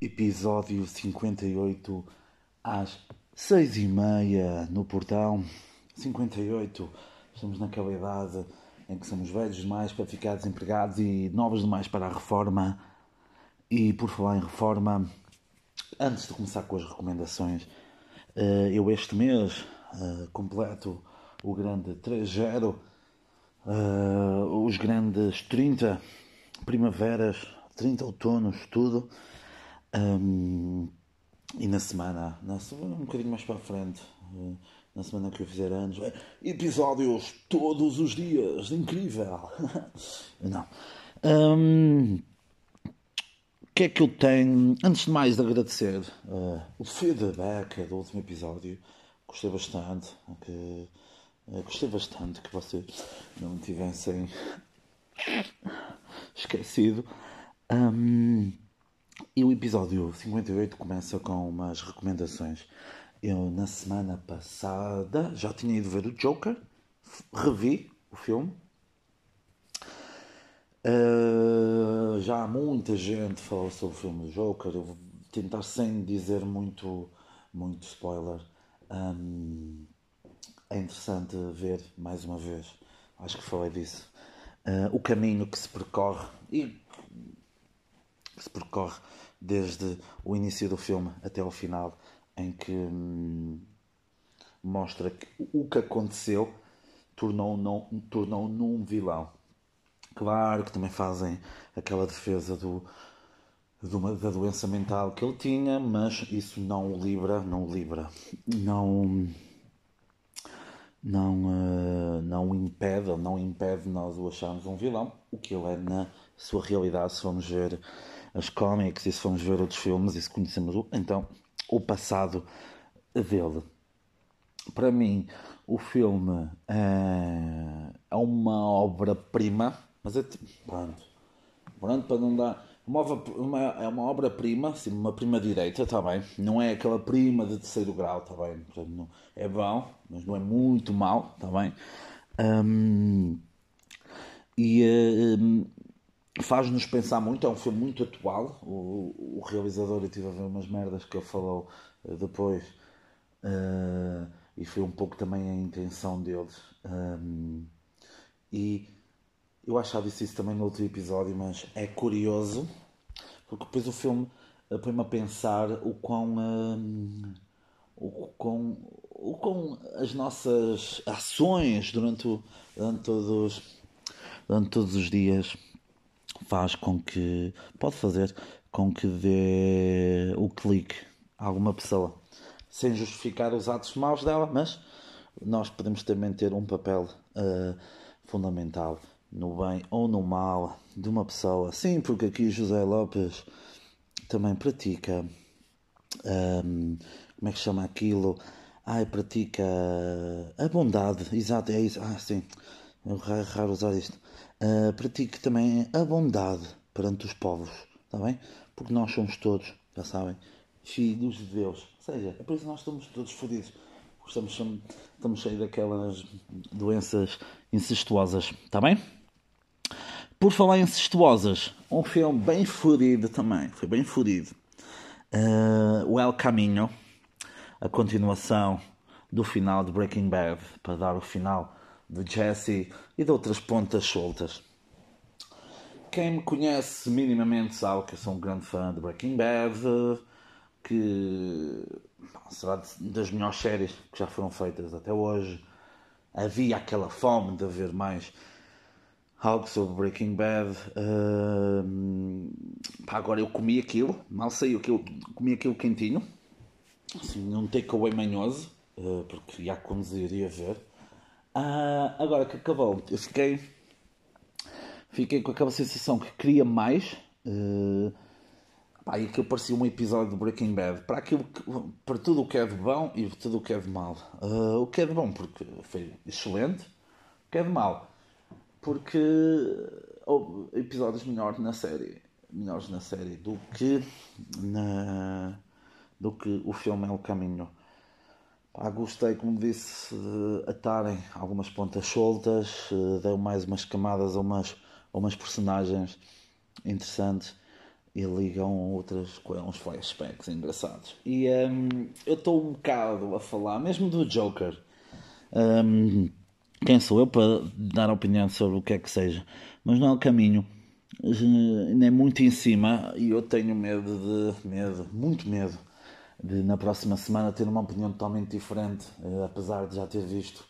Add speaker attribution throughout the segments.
Speaker 1: Episódio 58 às seis e meia no portão. 58, estamos naquela idade em que somos velhos demais para ficar desempregados e novos demais para a reforma. E por falar em reforma, antes de começar com as recomendações, eh, eu este mês eh, completo o grande 3-0, eh, os grandes 30 primaveras, 30 outonos, tudo. Um, e na semana, na um bocadinho mais para a frente, na semana que eu fizer anos, episódios todos os dias, incrível! Não. Um, que é que eu tenho? Antes de mais, de agradecer uh, o feedback do último episódio. Gostei bastante. Que, gostei bastante que vocês não me tivessem esquecido. Um, e o episódio 58 começa com umas recomendações. Eu, na semana passada, já tinha ido ver o Joker, revi o filme. Uh, já há muita gente falou sobre o filme do Joker. Eu vou tentar sem dizer muito, muito spoiler. Um, é interessante ver mais uma vez. Acho que falei disso. Uh, o caminho que se percorre e que se percorre desde o início do filme até ao final, em que hum, mostra que o que aconteceu tornou-o não, tornou num vilão. Claro que também fazem aquela defesa do, uma, da doença mental que ele tinha, mas isso não o libra, não o libra, não não uh, não impede, não impede nós o acharmos um vilão, o que ele é na sua realidade, se vamos ver as cómics e se formos ver outros filmes e se conhecemos então o passado dele. Para mim, o filme é, é uma obra-prima, mas é tipo, pronto, pronto, para não dar. Uma, é uma obra-prima, assim, uma prima direita, está bem? Não é aquela prima de terceiro grau, está bem? Portanto, não, é bom, mas não é muito mal, está bem? Um, e um, faz-nos pensar muito, é um filme muito atual. O, o realizador, eu estive a ver umas merdas que ele falou uh, depois, uh, e foi um pouco também a intenção deles. Um, e eu acho que já disse isso também no outro episódio, mas é curioso, porque depois o filme uh, põe-me a pensar o quão. Um, o quão, o quão as nossas ações durante, o, durante, todos, durante todos os dias faz com que. pode fazer com que dê o clique a alguma pessoa. Sem justificar os atos maus dela, mas nós podemos também ter um papel uh, fundamental no bem ou no mal de uma pessoa. Sim, porque aqui José Lopes também pratica. Um, como é que chama aquilo? Ai, pratica a bondade, exato, é isso. Ah, sim, é raro usar isto uh, pratique também a bondade perante os povos, está bem? Porque nós somos todos, já sabem, filhos de Deus. Ou seja, é por isso que nós estamos todos fodidos. Estamos, estamos cheios daquelas doenças incestuosas, está bem? Por falar em incestuosas, um filme bem fodido também, foi bem fodido. Uh, o El Caminho, a continuação do final de Breaking Bad, para dar o final de Jesse e de outras pontas soltas. Quem me conhece minimamente sabe que eu sou um grande fã de Breaking Bad, que será das melhores séries que já foram feitas até hoje. Havia aquela fome de haver mais algo sobre Breaking Bad. Uh, pá, agora eu comi aquilo, mal saiu eu comi aquilo quentinho, assim, um takeaway manhoso, uh, porque já conduzir iria ver. Ah, agora que acabou, eu fiquei, fiquei com aquela sensação que queria mais. Uh, pá, e aquilo parecia um episódio de Breaking Bad para, aquilo que, para tudo o que é de bom e tudo o que é de mal. Uh, o que é de bom, porque foi excelente, o que é de mal, porque houve episódios melhores na série, melhores na série do que, na, do que o filme É o Caminho. Pá, gostei, como disse, atarem algumas pontas soltas, uh, deu mais umas camadas a umas, a umas personagens interessantes e ligam outras com uns flashbacks engraçados. E um, eu estou um bocado a falar, mesmo do Joker. Um, quem sou eu para dar opinião sobre o que é que seja? Mas não é o caminho. É muito em cima e eu tenho medo de. medo, muito medo de na próxima semana ter uma opinião totalmente diferente, eh, apesar de já ter visto.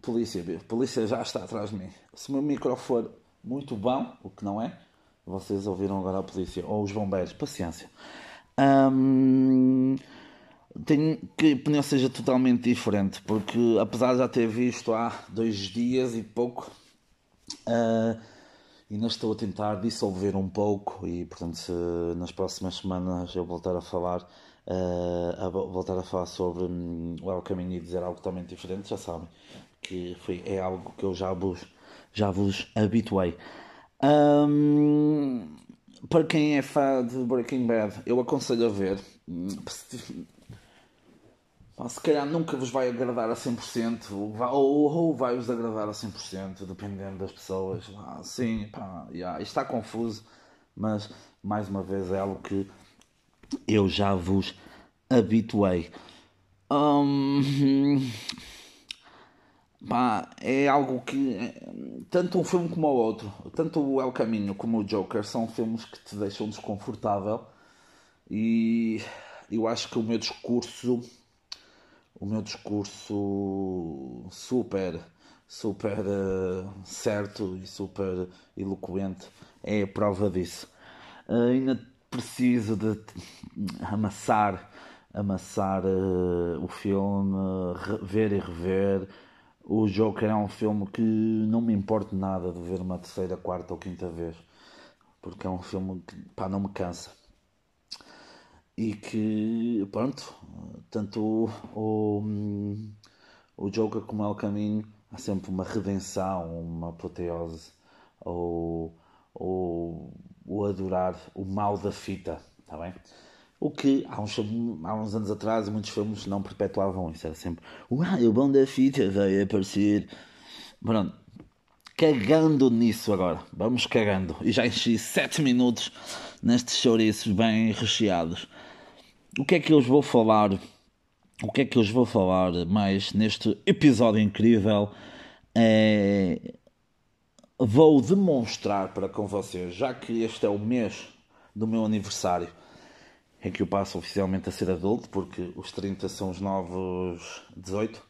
Speaker 1: Polícia, polícia já está atrás de mim. Se o meu micro for muito bom, o que não é, vocês ouviram agora a polícia ou os bombeiros, paciência. Hum, tenho que a opinião seja totalmente diferente, porque apesar de já ter visto há dois dias e pouco, uh, ainda estou a tentar dissolver um pouco e portanto se nas próximas semanas eu voltar a falar uh, a voltar a falar sobre um, o caminho e dizer algo totalmente diferente já sabem que foi, é algo que eu já vos já vos habituei. Um, para quem é fã de Breaking Bad eu aconselho a ver se calhar nunca vos vai agradar a 100%, ou, ou, ou vai-vos agradar a 100%, dependendo das pessoas. Ah, sim, pá, yeah, está confuso, mas mais uma vez é algo que eu já vos habituei. Um, pá, é algo que tanto um filme como o outro, tanto o El Caminho como o Joker, são filmes que te deixam desconfortável e eu acho que o meu discurso o meu discurso super, super uh, certo e super eloquente é a prova disso. Uh, ainda preciso de amassar, amassar uh, o filme, ver e rever. O Joker é um filme que não me importa nada de ver uma terceira, quarta ou quinta vez, porque é um filme que pá, não me cansa e que, pronto, tanto o, o, o Joker como El Caminho há sempre uma redenção, uma apoteose, ou, ou o adorar o mal da fita, está bem? O que há uns, há uns anos atrás muitos filmes não perpetuavam isso, era sempre Uau, o bom da fita vai aparecer. Pronto, cagando nisso agora, vamos cagando. E já enchi 7 minutos nestes chouriços bem recheados o que é que eu vou falar? O que é que eu vou falar mais neste episódio incrível? É... Vou demonstrar para com vocês, já que este é o mês do meu aniversário, em que eu passo oficialmente a ser adulto, porque os 30 são os novos 18.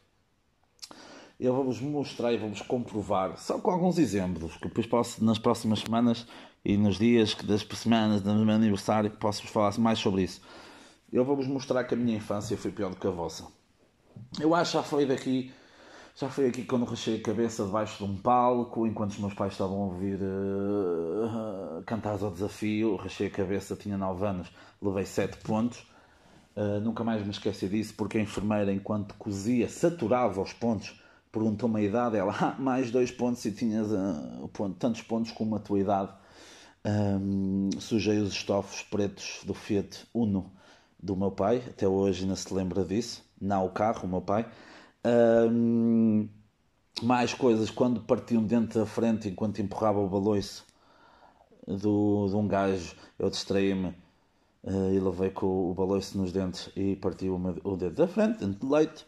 Speaker 1: Eu vou-vos mostrar e vou-vos comprovar, só com alguns exemplos, que depois posso, nas próximas semanas e nos dias das semanas do meu aniversário, posso-vos falar mais sobre isso eu vou-vos mostrar que a minha infância foi pior do que a vossa. Eu acho que já foi daqui, já foi aqui quando rachei a cabeça debaixo de um palco, enquanto os meus pais estavam a ouvir uh, uh, cantares ao desafio, rachei a cabeça, tinha 9 anos, levei 7 pontos. Uh, nunca mais me esqueci disso, porque a enfermeira, enquanto cozia, saturava os pontos, perguntou-me a idade, ela, ah, mais 2 pontos e tinhas uh, ponto, tantos pontos como a tua idade. Um, sujei os estofos pretos do Fiat Uno do meu pai, até hoje ainda se lembra disso, não o carro, o meu pai. Um, mais coisas, quando partiam dentro da frente enquanto empurrava o baloiço do, de um gajo, eu distraí-me uh, e levei com o baloiço nos dentes e partiu o, o dedo da frente, dentro de leite.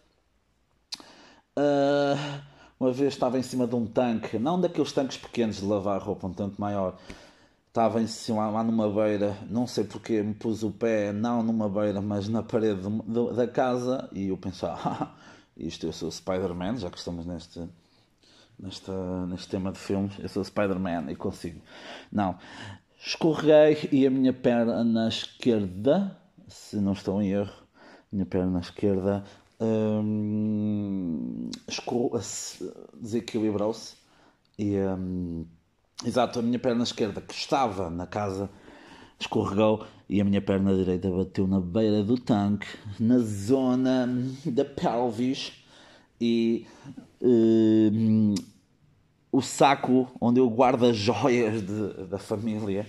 Speaker 1: Uh, uma vez estava em cima de um tanque, não daqueles tanques pequenos de lavar roupa, um tanto maior, estava em cima, lá numa beira, não sei porque me pus o pé, não numa beira, mas na parede da casa, e eu pensava, ah, isto eu sou Spider-Man, já que estamos neste, neste, neste tema de filmes, eu sou Spider-Man e consigo. Não, escorreguei e a minha perna esquerda, se não estou em erro, minha perna esquerda hum, desequilibrou-se e. Hum, Exato, a minha perna esquerda que estava na casa escorregou e a minha perna direita bateu na beira do tanque, na zona da pelvis e uh, o saco onde eu guardo as joias de, da família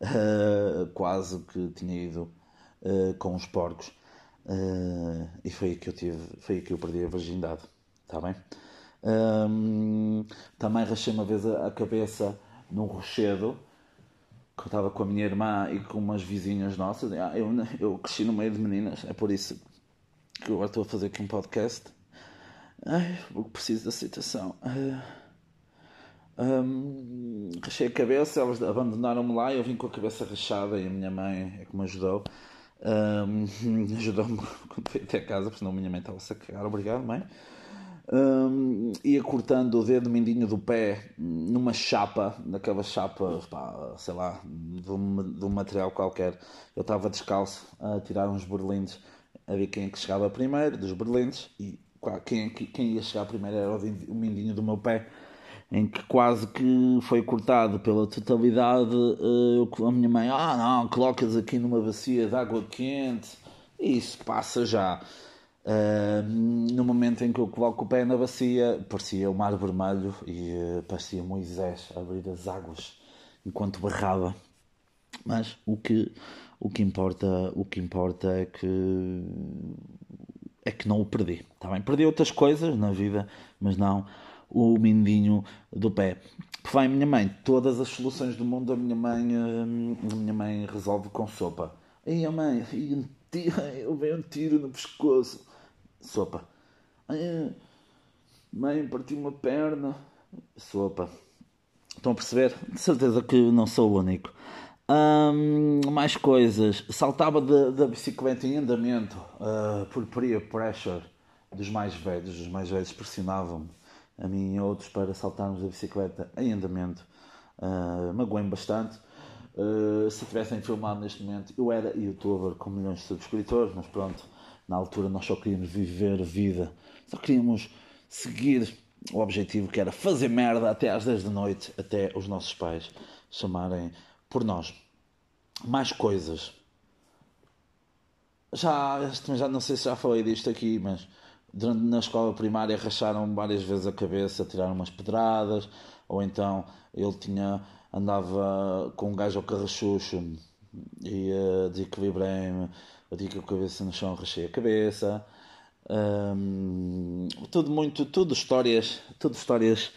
Speaker 1: uh, quase que tinha ido uh, com os porcos e foi aí que eu tive, foi aí que eu perdi a virgindade, está bem? Um, também rachei uma vez a, a cabeça num rochedo que eu estava com a minha irmã e com umas vizinhas nossas. Ah, eu, eu cresci no meio de meninas, é por isso que agora estou a fazer aqui um podcast. Ai, preciso de aceitação. Uh, um, a cabeça, elas abandonaram-me lá e eu vim com a cabeça rachada e a minha mãe é que me ajudou. Um, ajudou-me quando fui até casa, porque senão a minha mãe estava-se a cagar. Obrigado, mãe um, ia cortando o dedo mindinho do pé numa chapa, naquela chapa, pá, sei lá, de um, de um material qualquer. Eu estava descalço a tirar uns berlindes, a ver quem é que chegava primeiro, dos berlindes, e quem, quem ia chegar primeiro era o mindinho do meu pé, em que quase que foi cortado pela totalidade. Uh, a minha mãe, ah não, colocas aqui numa bacia de água quente, isso passa já. Uh, no momento em que eu coloco o pé na bacia, parecia o mar vermelho e uh, parecia Moisés abrir as águas enquanto barrava. Mas o que, o que importa, o que importa é que é que não o perdi. Tá bem? Perdi outras coisas na vida, mas não o mindinho do pé. Por vai minha mãe, todas as soluções do mundo a minha mãe, a minha mãe resolve com sopa. E a mãe, eu vejo um tiro no pescoço Sopa. Mãe, parti uma perna. Sopa. Estão a perceber? De certeza que não sou o único. mais coisas. Saltava da bicicleta em andamento uh, por peer pressure dos mais velhos. Os mais velhos pressionavam-me, a mim e outros, para saltarmos da bicicleta em andamento. Uh, Magoei-me bastante. Uh, se tivessem filmado neste momento, eu era youtuber com milhões de subscritores, mas pronto na altura nós só queríamos viver vida, só queríamos seguir o objetivo que era fazer merda até às 10 da noite, até os nossos pais chamarem por nós. Mais coisas. Já, já não sei se já falei disto aqui, mas durante, na escola primária racharam várias vezes a cabeça, tiraram umas pedradas, ou então ele tinha andava com um gajo ao carrachucho e uh, desequilibrei-me eu digo a cabeça no chão, rachei a cabeça. Um, tudo muito, tudo histórias, tudo histórias,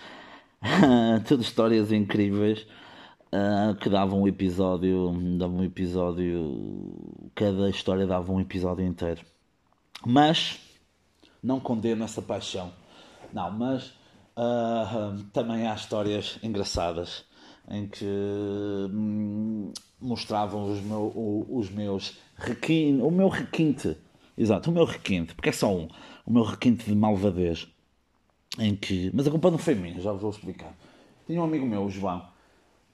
Speaker 1: tudo histórias incríveis uh, que davam um episódio, davam um episódio, cada história dava um episódio inteiro. Mas não condeno essa paixão, não, mas uh, também há histórias engraçadas em que hum, mostravam os, meu, os meus requinte, o meu requinte, exato, o meu requinte, porque é só um, o meu requinte de malvadez, em que, mas a culpa não foi minha, já vos vou explicar. Tinha um amigo meu, o João,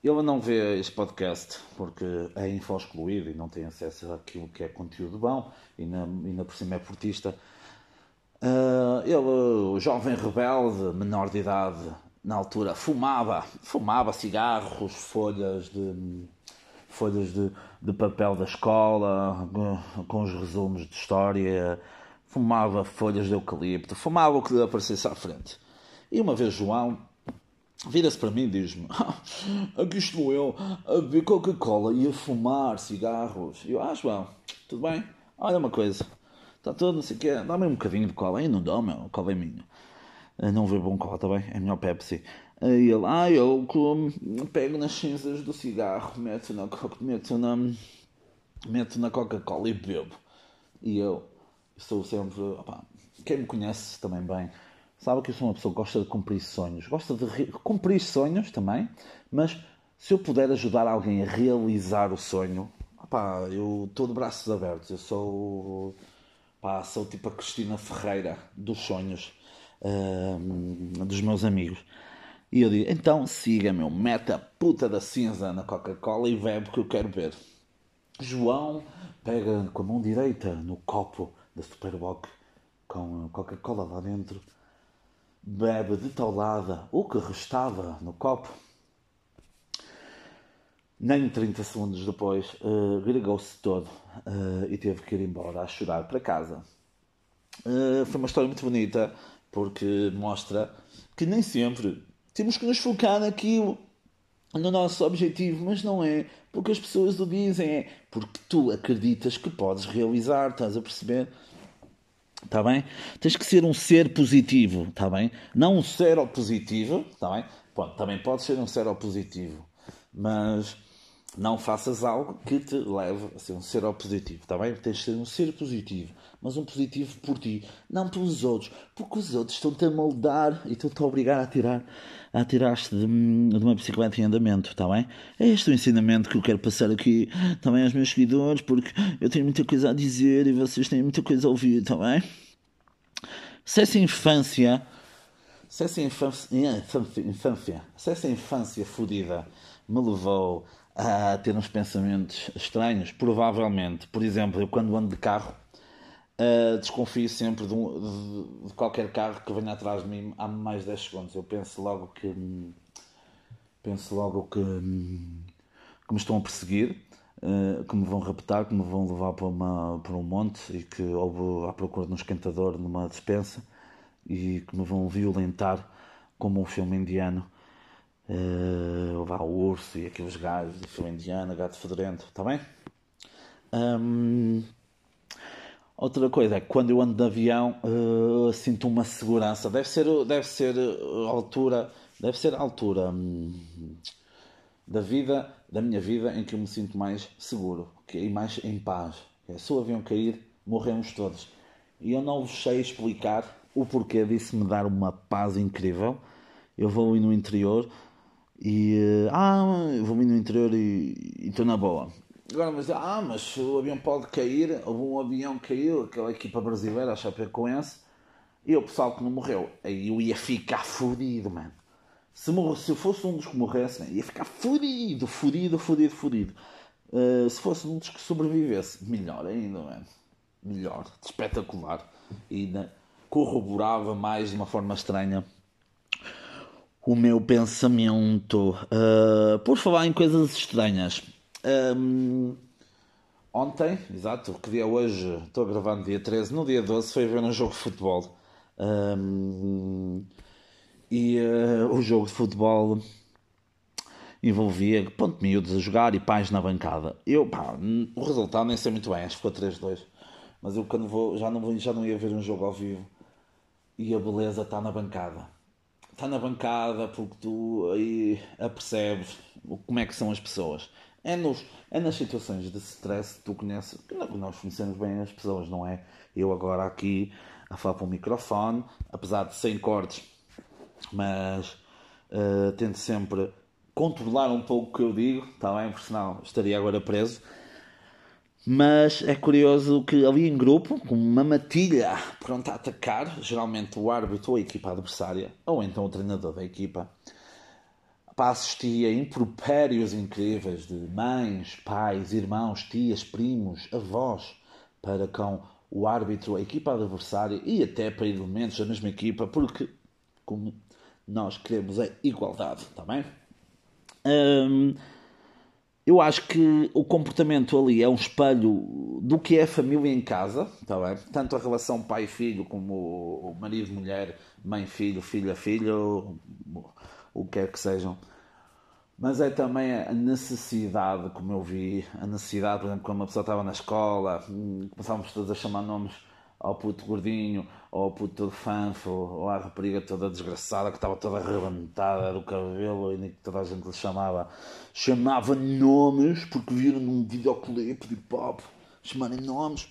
Speaker 1: ele não vê este podcast porque é info-excluído e não tem acesso àquilo que é conteúdo bom e ainda por cima é portista. Uh, ele, o jovem rebelde, menor de idade, na altura, fumava, fumava cigarros, folhas de folhas de, de papel da escola, com os resumos de história, fumava folhas de eucalipto, fumava o que lhe aparecesse à frente. E uma vez João vira-se para mim e diz-me: Aqui estou eu a beber Coca-Cola e a fumar cigarros. E eu, ah, João, tudo bem? Olha uma coisa, está tudo, não sei o quê, dá-me um bocadinho de cola. Aí não dá, meu, cola é minha. Não vê bom cola, está bem? É melhor Pepsi. Aí ele, ah, eu como, pego nas cinzas do cigarro, meto na, meto na, meto na Coca-Cola e bebo. E eu sou sempre, opa, quem me conhece também bem, sabe que eu sou uma pessoa que gosta de cumprir sonhos. Gosta de cumprir sonhos também, mas se eu puder ajudar alguém a realizar o sonho, eu estou de braços abertos. Eu sou, opa, sou tipo a Cristina Ferreira dos sonhos uh, dos meus amigos. E eu digo, então siga, meu, mete a puta da cinza na Coca-Cola e bebe que eu quero ver. João pega com a mão direita no copo da Superboc com Coca-Cola lá dentro, bebe de taulada o que restava no copo. Nem 30 segundos depois, uh, gregou-se todo uh, e teve que ir embora a chorar para casa. Uh, foi uma história muito bonita porque mostra que nem sempre temos que nos focar naquilo. no nosso objetivo, mas não é porque as pessoas o dizem, é porque tu acreditas que podes realizar, estás a perceber? Está bem? Tens que ser um ser positivo, está bem? Não um ser positivo, está bem? Pronto, também pode ser um ser positivo, mas não faças algo que te leve a ser um ser positivo, está bem? Tens de ser um ser positivo, mas um positivo por ti, não pelos outros, porque os outros estão-te a moldar e estão-te a obrigar a tirar a tirar-te de, de, uma bicicleta em andamento, está bem? É este o ensinamento que eu quero passar aqui também aos meus seguidores, porque eu tenho muita coisa a dizer e vocês têm muita coisa a ouvir, está bem? Se essa infância, se essa infância, infância, se essa infância fodida me levou a ter uns pensamentos estranhos, provavelmente, por exemplo, eu quando ando de carro, Uh, desconfio sempre de, um, de, de, qualquer carro que venha atrás de mim há mais de 10 segundos. Eu penso logo que penso logo que, que me estão a perseguir, uh, que me vão raptar, que me vão levar para, uma, para um monte e que ou vou à procura de um esquentador numa despensa e que me vão violentar como um filme indiano. Uh, levar o urso e aqueles gajos de filme indiano, gato fedorento, está bem? Um, Outra coisa é que quando eu ando de avião uh, sinto uma segurança. Deve ser, deve ser a altura, deve ser a altura hum, da vida, da minha vida, em que eu me sinto mais seguro e mais em paz. É, se o avião cair, morremos todos. E eu não vos sei explicar o porquê disso me dar uma paz incrível. Eu vou ir no interior e. Uh, ah, eu vou ir no interior e estou na boa. Agora, mas, ah, mas o avião pode cair, houve um avião que caiu, aquela equipa brasileira, a Chapecoense, e o pessoal que não morreu. Aí eu ia ficar fodido, mano. Se, morre, se fosse um dos que morresse, ia ficar fodido, fodido, fodido, fodido. Uh, se fosse um dos que sobrevivesse, melhor ainda, mano. Melhor, espetacular. E ainda corroborava mais de uma forma estranha o meu pensamento. Uh, por falar em coisas estranhas, um, ontem, exato, que dia é hoje? Estou gravando dia 13, no dia 12 foi ver um jogo de futebol. Um, e uh, o jogo de futebol envolvia ponto miúdos a jogar e pais na bancada. Eu, pá, o resultado nem sei muito bem, acho que ficou 3-2. Mas eu quando vou, já não, vou, já não ia ver um jogo ao vivo. E a beleza está na bancada. Está na bancada porque tu aí apercebes como é que são as pessoas. É, nos, é nas situações de stress que tu conheces, que nós conhecemos bem as pessoas, não é? Eu agora aqui a falar para o microfone, apesar de sem cortes, mas uh, tento sempre controlar um pouco o que eu digo, está bem? Porque senão estaria agora preso. Mas é curioso que ali em grupo, com uma matilha pronta a atacar, geralmente o árbitro ou a equipa adversária, ou então o treinador da equipa, para assistir a impropérios incríveis de mães, pais, irmãos, tias, primos, avós, para com o árbitro, a equipa adversária e até para elementos da mesma equipa, porque como nós queremos a igualdade, está bem? Hum, eu acho que o comportamento ali é um espelho do que é a família em casa, está bem? Tanto a relação pai-filho como marido-mulher, mãe-filho, filha-filho, o que quer que sejam. Mas é também a necessidade, como eu vi, a necessidade, por exemplo, quando uma pessoa estava na escola, hum, começávamos todos a chamar nomes ao puto gordinho, ou puto todo fanfo, ou à rapariga toda desgraçada que estava toda arrebentada do cabelo e que toda a gente lhe chamava. Chamava nomes porque viram num videoclipe de pop chamarem nomes.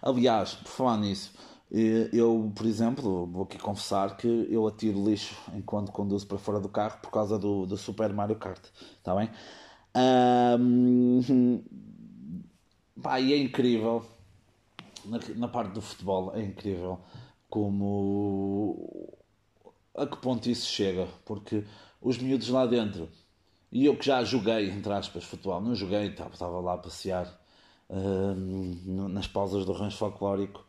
Speaker 1: Aliás, por falar nisso, eu, por exemplo, vou aqui confessar que eu atiro lixo enquanto conduzo para fora do carro por causa do, do Super Mario Kart, está bem? Um, pá, e é incrível, na, na parte do futebol, é incrível como a que ponto isso chega, porque os miúdos lá dentro, e eu que já joguei, entre aspas, futebol, não joguei, estava lá a passear um, nas pausas do rancho folclórico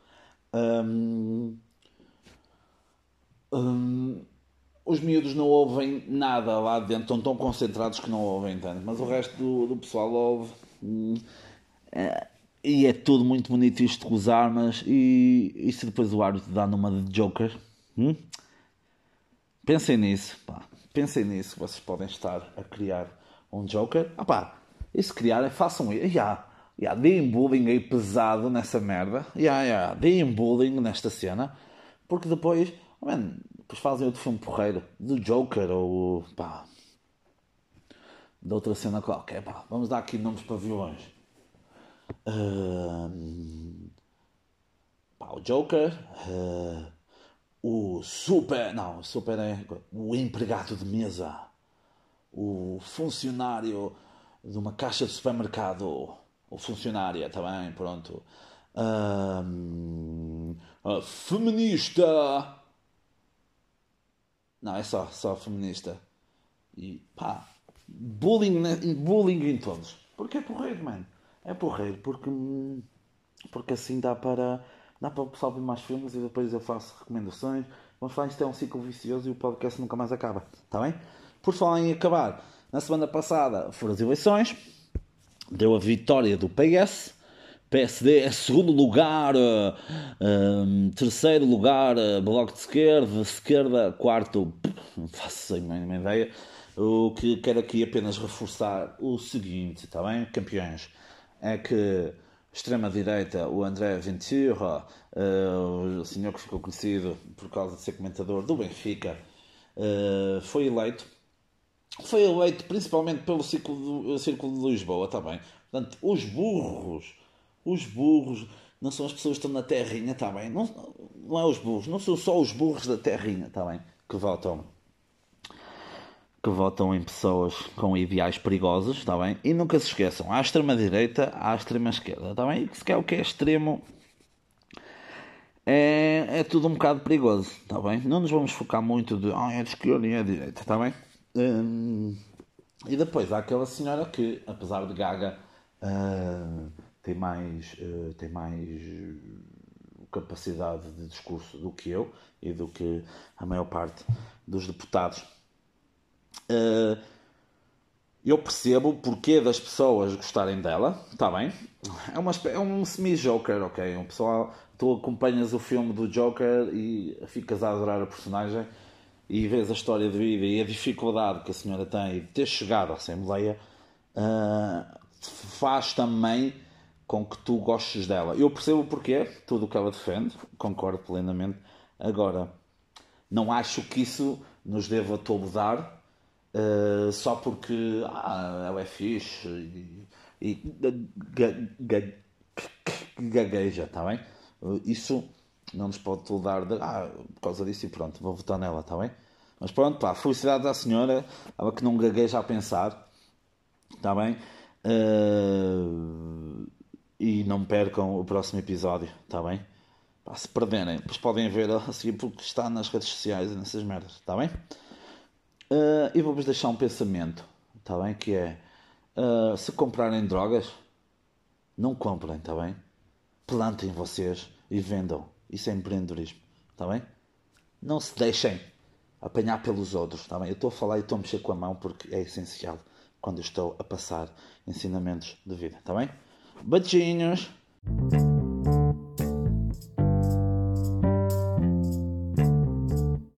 Speaker 1: um, um, os miúdos não ouvem nada lá dentro, estão tão concentrados que não ouvem tanto, mas o resto do, do pessoal ouve. Hum, é, e é tudo muito bonito isto com os armas. E, se depois o árbitro dá numa de Joker? Hum? Pensem nisso, pá. pensem nisso, vocês podem estar a criar um Joker. Ah pá, e se criarem, façam isso. Yeah, yeah, deem bullying aí pesado nessa merda. Yeah, yeah, deem bullying nesta cena. Porque depois, man, depois fazem outro filme porreiro do Joker ou pá, de outra cena qualquer. Pá, vamos dar aqui nomes para vilões. Uh, o Joker, uh, o Super. Não, o Super é o empregado de mesa, o funcionário de uma caixa de supermercado, ou funcionária também, pronto. Um, feminista. Não, é só, só feminista. E pá, bullying, bullying em todos. Porque é porreiro, mano. É porreiro, porque, porque assim dá para, dá para o pessoal ver mais filmes e depois eu faço recomendações. Vamos falar, isto é um ciclo vicioso e o podcast nunca mais acaba. Está bem? Por falar em acabar, na semana passada foram as eleições, deu a vitória do PS. PSD é segundo lugar, um, terceiro lugar, Bloco de Esquerda, Esquerda, quarto, não faço nenhuma ideia. O que quero aqui apenas reforçar o seguinte, está bem, campeões? É que extrema-direita, o André Ventura, uh, o senhor que ficou conhecido por causa de ser comentador do Benfica, uh, foi eleito. Foi eleito principalmente pelo Círculo, do, Círculo de Lisboa também. Portanto, os burros, os burros, não são as pessoas que estão na terrinha, está bem? Não, não é os burros, não são só os burros da terrinha, está bem? Que votam que votam em pessoas com ideais perigosos, está bem? E nunca se esqueçam, à extrema-direita, à extrema-esquerda, está bem? Se quer o que é extremo é, é tudo um bocado perigoso, está bem? Não nos vamos focar muito de ah, é de esquerda e é de direita, está bem? Hum, e depois há aquela senhora que, apesar de gaga, uh, tem mais, uh, tem mais capacidade de discurso do que eu e do que a maior parte dos deputados eu percebo o porquê das pessoas gostarem dela, está bem? É, uma, é um semi-Joker, ok? Um pessoal, tu acompanhas o filme do Joker e ficas a adorar a personagem e vês a história de vida e a dificuldade que a senhora tem de ter chegado à Assembleia, uh, faz também com que tu gostes dela. Eu percebo o porquê, tudo o que ela defende, concordo plenamente. Agora, não acho que isso nos deva toldar uh, só porque ah, é fixe e, e gagueja, está bem? Uh, isso não nos pode tolerar de, ah, por causa disso e pronto, vou votar nela, está bem? Mas pronto, pá, felicidade à senhora, ela que não gagueja a pensar, está bem? Uh, e não percam o próximo episódio, está bem? Pá, se perderem, depois podem ver a seguir porque está nas redes sociais e nessas merdas, está bem? Uh, e vou-vos deixar um pensamento, está bem? Que é, uh, se comprarem drogas, não comprem, está bem? Plantem vocês e vendam. Isso é empreendedorismo, está bem? Não se deixem apanhar pelos outros, está bem? Eu estou a falar e estou a mexer com a mão porque é essencial quando estou a passar ensinamentos de vida, está bem? Beijinhos!